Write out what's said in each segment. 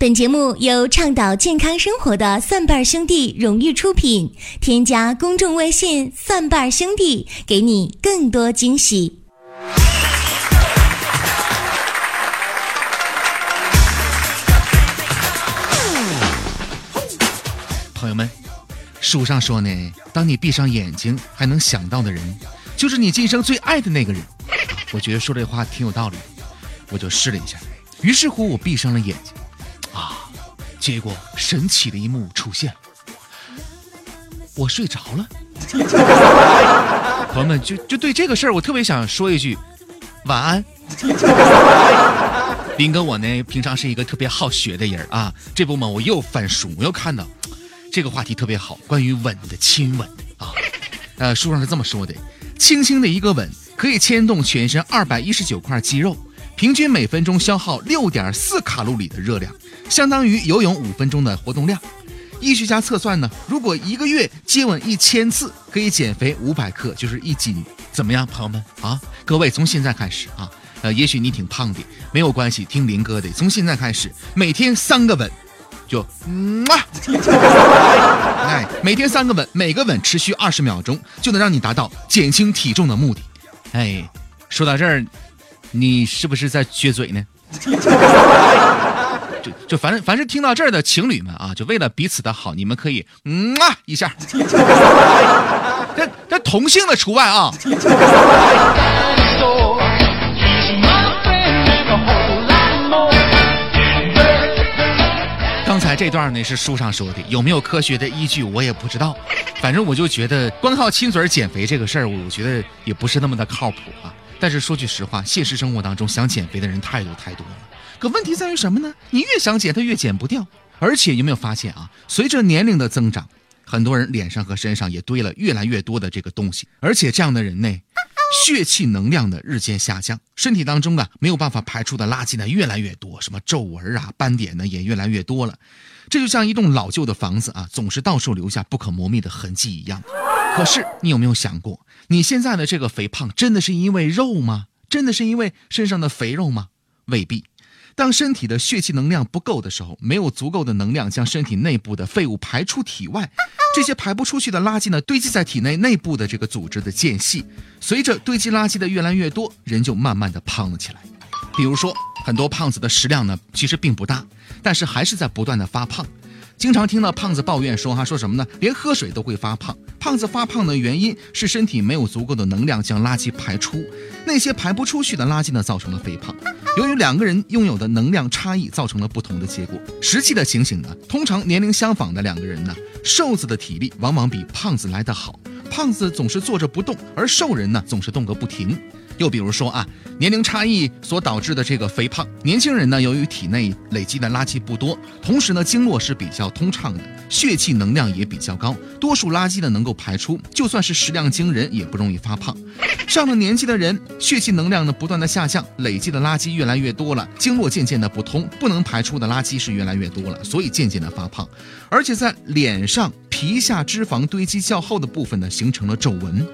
本节目由倡导健康生活的蒜瓣兄弟荣誉出品。添加公众微信“蒜瓣兄弟”，给你更多惊喜。朋友们，书上说呢，当你闭上眼睛还能想到的人，就是你今生最爱的那个人。我觉得说这话挺有道理，我就试了一下。于是乎，我闭上了眼睛。结果神奇的一幕出现了，我睡着了。朋友们，就就对这个事儿，我特别想说一句晚安。林哥，我呢平常是一个特别好学的人啊，这不嘛我又翻书，我又看到这个话题特别好，关于吻的亲吻啊。呃，书上是这么说的：轻轻的一个吻可以牵动全身二百一十九块肌肉。平均每分钟消耗六点四卡路里的热量，相当于游泳五分钟的活动量。医学家测算呢，如果一个月接吻一千次，可以减肥五百克，就是一斤。怎么样，朋友们啊？各位从现在开始啊，呃，也许你挺胖的，没有关系，听林哥的。从现在开始，每天三个吻，就嗯啊，哎，每天三个吻，每个吻持续二十秒钟，就能让你达到减轻体重的目的。哎，说到这儿。你是不是在撅嘴呢？就就反正凡是听到这儿的情侣们啊，就为了彼此的好，你们可以嗯啊一下，这这同性的除外啊。刚才这段呢是书上说的，有没有科学的依据我也不知道，反正我就觉得光靠亲嘴减肥这个事儿，我觉得也不是那么的靠谱啊。但是说句实话，现实生活当中想减肥的人太多太多了。可问题在于什么呢？你越想减，它越减不掉。而且有没有发现啊？随着年龄的增长，很多人脸上和身上也堆了越来越多的这个东西。而且这样的人呢，血气能量的日渐下降，身体当中啊没有办法排出的垃圾呢越来越多，什么皱纹啊、斑点呢也越来越多了。这就像一栋老旧的房子啊，总是到处留下不可磨灭的痕迹一样。可是你有没有想过？你现在的这个肥胖，真的是因为肉吗？真的是因为身上的肥肉吗？未必。当身体的血气能量不够的时候，没有足够的能量将身体内部的废物排出体外，这些排不出去的垃圾呢，堆积在体内内部的这个组织的间隙，随着堆积垃圾的越来越多，人就慢慢的胖了起来。比如说，很多胖子的食量呢，其实并不大，但是还是在不断的发胖。经常听到胖子抱怨说哈，说什么呢？连喝水都会发胖。胖子发胖的原因是身体没有足够的能量将垃圾排出，那些排不出去的垃圾呢，造成了肥胖。由于两个人拥有的能量差异，造成了不同的结果。实际的情形呢，通常年龄相仿的两个人呢，瘦子的体力往往比胖子来得好。胖子总是坐着不动，而瘦人呢，总是动个不停。又比如说啊，年龄差异所导致的这个肥胖，年轻人呢，由于体内累积的垃圾不多，同时呢，经络是比较通畅的，血气能量也比较高，多数垃圾呢能够排出，就算是食量惊人，也不容易发胖。上了年纪的人，血气能量呢不断的下降，累积的垃圾越来越多了，经络渐渐的不通，不能排出的垃圾是越来越多了，所以渐渐的发胖，而且在脸上。皮下脂肪堆积较厚的部分呢，形成了皱纹；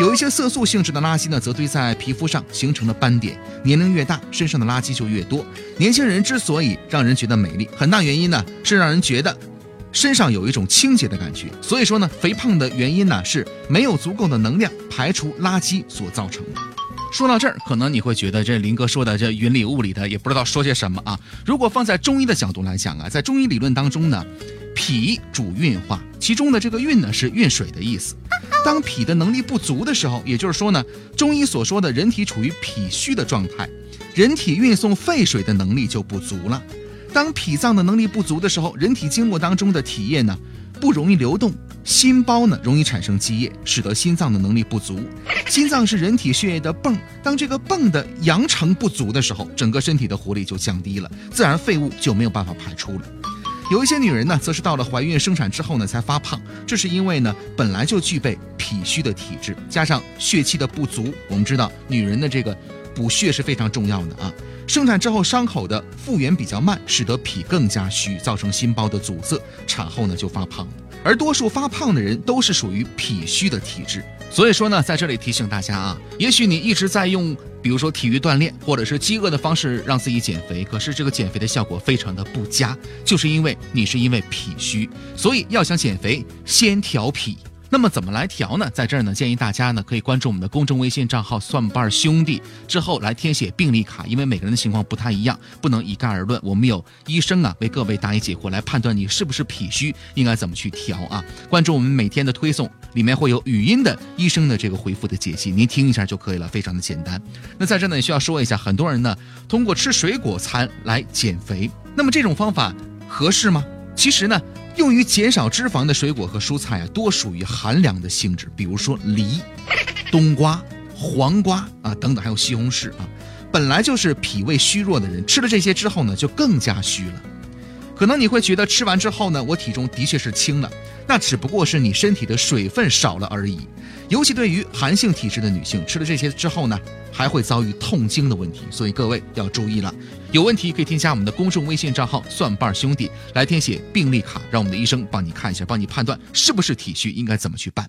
有一些色素性质的垃圾呢，则堆在皮肤上，形成了斑点。年龄越大，身上的垃圾就越多。年轻人之所以让人觉得美丽，很大原因呢，是让人觉得身上有一种清洁的感觉。所以说呢，肥胖的原因呢，是没有足够的能量排除垃圾所造成的。说到这儿，可能你会觉得这林哥说的这云里雾里的，也不知道说些什么啊。如果放在中医的角度来讲啊，在中医理论当中呢。脾主运化，其中的这个运呢是运水的意思。当脾的能力不足的时候，也就是说呢，中医所说的人体处于脾虚的状态，人体运送废水的能力就不足了。当脾脏的能力不足的时候，人体经络当中的体液呢不容易流动，心包呢容易产生积液，使得心脏的能力不足。心脏是人体血液的泵，当这个泵的阳程不足的时候，整个身体的活力就降低了，自然废物就没有办法排出了。有一些女人呢，则是到了怀孕生产之后呢才发胖，这是因为呢本来就具备脾虚的体质，加上血气的不足。我们知道女人的这个补血是非常重要的啊。生产之后伤口的复原比较慢，使得脾更加虚，造成心包的阻塞，产后呢就发胖。而多数发胖的人都是属于脾虚的体质。所以说呢，在这里提醒大家啊，也许你一直在用，比如说体育锻炼或者是饥饿的方式让自己减肥，可是这个减肥的效果非常的不佳，就是因为你是因为脾虚，所以要想减肥，先调脾。那么怎么来调呢？在这儿呢，建议大家呢可以关注我们的公众微信账号“蒜瓣兄弟”，之后来填写病历卡，因为每个人的情况不太一样，不能一概而论。我们有医生啊为各位答疑解惑，来判断你是不是脾虚，应该怎么去调啊？关注我们每天的推送，里面会有语音的医生的这个回复的解析，您听一下就可以了，非常的简单。那在这呢，需要说一下，很多人呢通过吃水果餐来减肥，那么这种方法合适吗？其实呢。用于减少脂肪的水果和蔬菜啊，多属于寒凉的性质，比如说梨、冬瓜、黄瓜啊等等，还有西红柿啊，本来就是脾胃虚弱的人吃了这些之后呢，就更加虚了。可能你会觉得吃完之后呢，我体重的确是轻了，那只不过是你身体的水分少了而已。尤其对于寒性体质的女性，吃了这些之后呢，还会遭遇痛经的问题，所以各位要注意了。有问题可以添加我们的公众微信账号“蒜瓣兄弟”来填写病历卡，让我们的医生帮你看一下，帮你判断是不是体虚，应该怎么去办。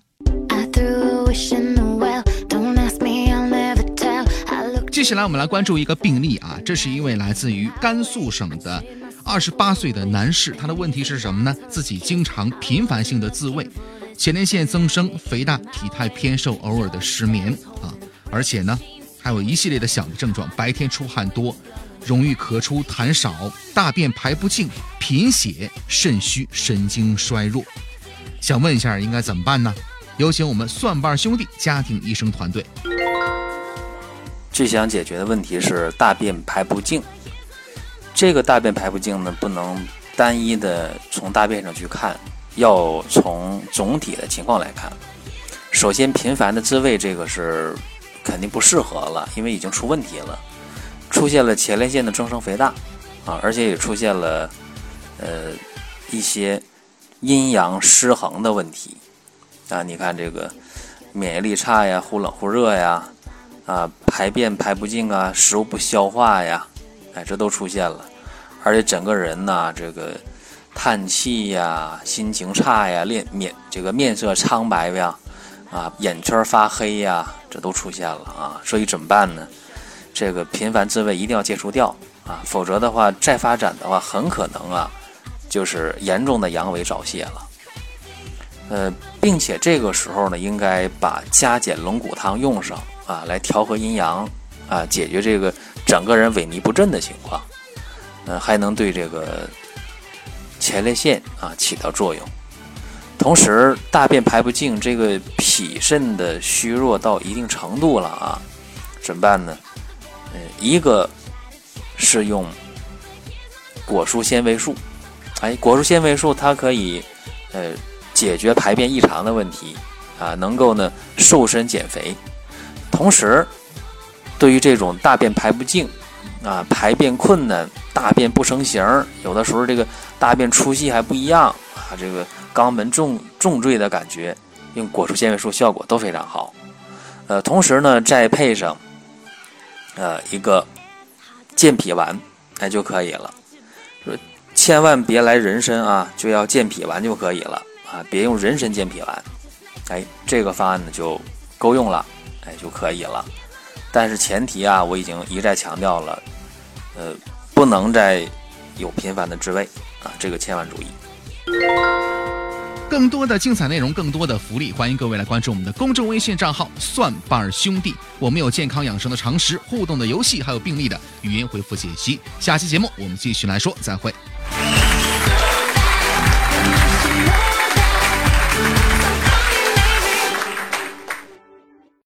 接下来我们来关注一个病例啊，这是一位来自于甘肃省的。二十八岁的男士，他的问题是什么呢？自己经常频繁性的自慰，前列腺增生、肥大、体态偏瘦，偶尔的失眠啊，而且呢，还有一系列的小的症状：白天出汗多，容易咳出痰少，大便排不净，贫血、肾虚、神经衰弱。想问一下，应该怎么办呢？有请我们蒜瓣兄弟家庭医生团队。最想解决的问题是大便排不净。这个大便排不净呢，不能单一的从大便上去看，要从总体的情况来看。首先，频繁的自慰这个是肯定不适合了，因为已经出问题了，出现了前列腺的增生肥大啊，而且也出现了呃一些阴阳失衡的问题啊。你看这个免疫力差呀，忽冷忽热呀，啊排便排不净啊，食物不消化呀。哎，这都出现了，而且整个人呢，这个叹气呀，心情差呀，面面这个面色苍白呀，啊，眼圈发黑呀，这都出现了啊。所以怎么办呢？这个频繁自慰一定要戒除掉啊，否则的话再发展的话，很可能啊，就是严重的阳痿早泄了。呃，并且这个时候呢，应该把加减龙骨汤用上啊，来调和阴阳啊，解决这个。整个人萎靡不振的情况，呃，还能对这个前列腺啊起到作用。同时，大便排不净，这个脾肾的虚弱到一定程度了啊，怎么办呢？呃，一个是用果蔬纤维素，哎，果蔬纤维素它可以呃解决排便异常的问题啊，能够呢瘦身减肥，同时。对于这种大便排不净，啊，排便困难，大便不成形，有的时候这个大便粗细还不一样，啊，这个肛门重重坠的感觉，用果蔬纤维素效果都非常好。呃，同时呢，再配上呃一个健脾丸，哎就可以了。说千万别来人参啊，就要健脾丸就可以了啊，别用人参健脾丸，哎，这个方案呢就够用了，哎就可以了。但是前提啊，我已经一再强调了，呃，不能再有频繁的自慰啊，这个千万注意。更多的精彩内容，更多的福利，欢迎各位来关注我们的公众微信账号“蒜瓣兄弟”，我们有健康养生的常识、互动的游戏，还有病例的语音回复解析。下期节目我们继续来说，再会。